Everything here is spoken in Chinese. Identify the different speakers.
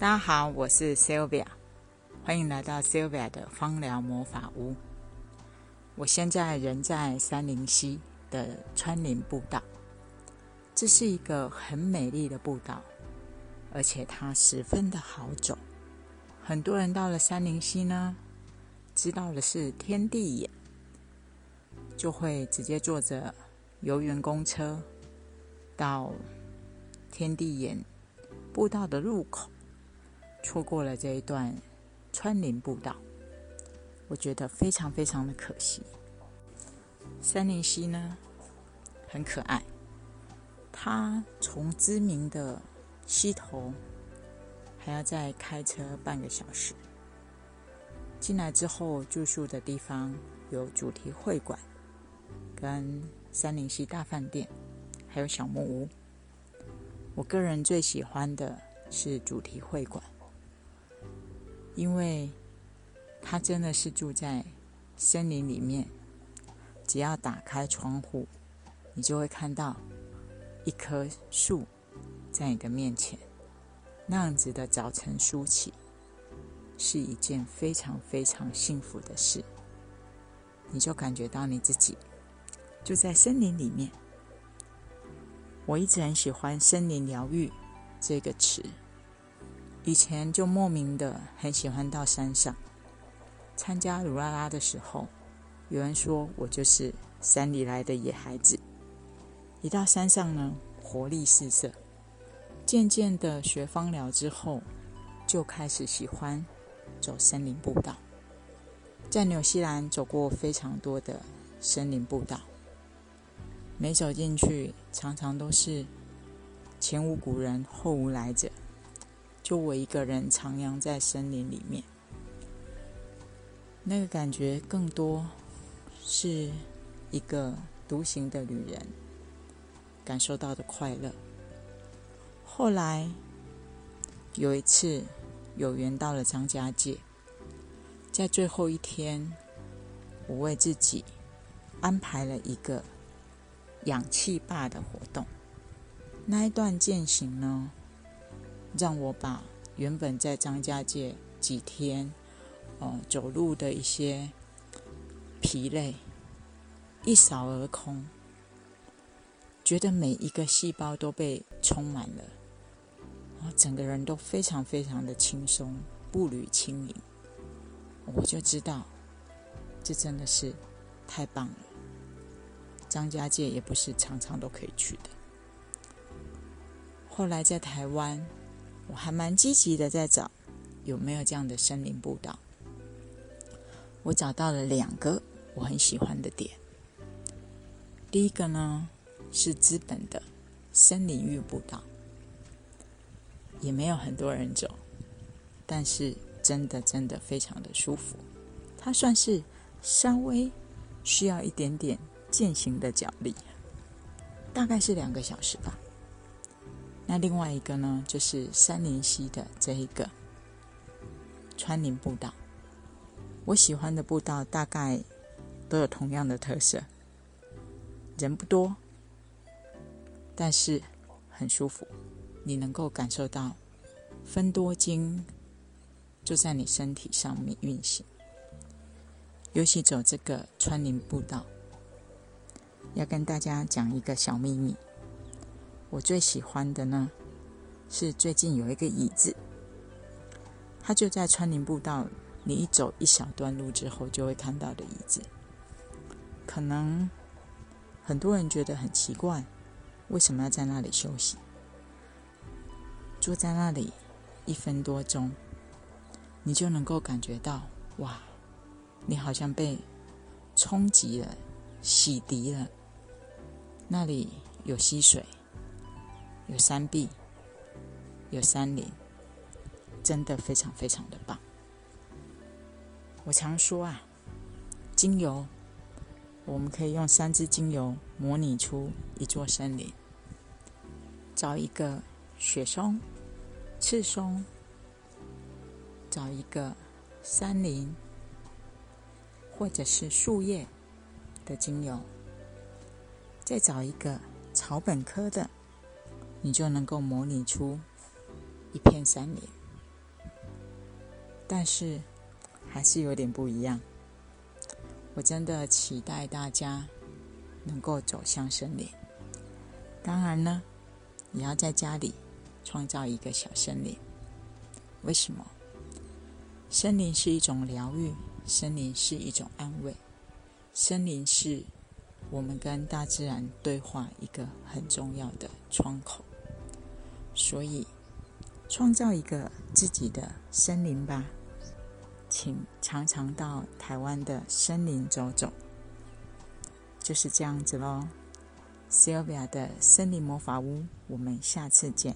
Speaker 1: 大家好，我是 Sylvia，欢迎来到 Sylvia 的芳疗魔法屋。我现在人在三林溪的川林步道，这是一个很美丽的步道，而且它十分的好走。很多人到了三林溪呢，知道的是天地眼，就会直接坐着游园公车到天地眼步道的入口。错过了这一段川林步道，我觉得非常非常的可惜。三林溪呢，很可爱，它从知名的溪头还要再开车半个小时。进来之后住宿的地方有主题会馆、跟三林溪大饭店，还有小木屋。我个人最喜欢的是主题会馆。因为他真的是住在森林里面，只要打开窗户，你就会看到一棵树在你的面前。那样子的早晨梳起，是一件非常非常幸福的事。你就感觉到你自己就在森林里面。我一直很喜欢“森林疗愈”这个词。以前就莫名的很喜欢到山上参加鲁拉拉的时候，有人说我就是山里来的野孩子。一到山上呢，活力四射。渐渐的学芳疗之后，就开始喜欢走森林步道。在纽西兰走过非常多的森林步道，每走进去，常常都是前无古人后无来者。就我一个人徜徉在森林里面，那个感觉更多是一个独行的旅人感受到的快乐。后来有一次有缘到了张家界，在最后一天，我为自己安排了一个氧气坝的活动。那一段践行呢？让我把原本在张家界几天，哦，走路的一些疲累一扫而空，觉得每一个细胞都被充满了，然后整个人都非常非常的轻松，步履轻盈。我就知道，这真的是太棒了。张家界也不是常常都可以去的。后来在台湾。我还蛮积极的在找有没有这样的森林步道。我找到了两个我很喜欢的点。第一个呢是资本的森林浴步道，也没有很多人走，但是真的真的非常的舒服。它算是稍微需要一点点践行的脚力，大概是两个小时吧。那另外一个呢，就是三林溪的这一个川林步道。我喜欢的步道大概都有同样的特色，人不多，但是很舒服。你能够感受到分多精就在你身体上面运行。尤其走这个川林步道，要跟大家讲一个小秘密。我最喜欢的呢，是最近有一个椅子，它就在川林步道，你一走一小段路之后就会看到的椅子。可能很多人觉得很奇怪，为什么要在那里休息？坐在那里一分多钟，你就能够感觉到，哇，你好像被冲击了、洗涤了。那里有溪水。有山壁，有山林，真的非常非常的棒。我常说啊，精油，我们可以用三支精油模拟出一座森林。找一个雪松、赤松，找一个山林，或者是树叶的精油，再找一个草本科的。你就能够模拟出一片森林。但是还是有点不一样。我真的期待大家能够走向森林。当然呢，也要在家里创造一个小森林。为什么？森林是一种疗愈，森林是一种安慰，森林是我们跟大自然对话一个很重要的窗口。所以，创造一个自己的森林吧，请常常到台湾的森林走走。就是这样子喽，Sylvia 的森林魔法屋，我们下次见。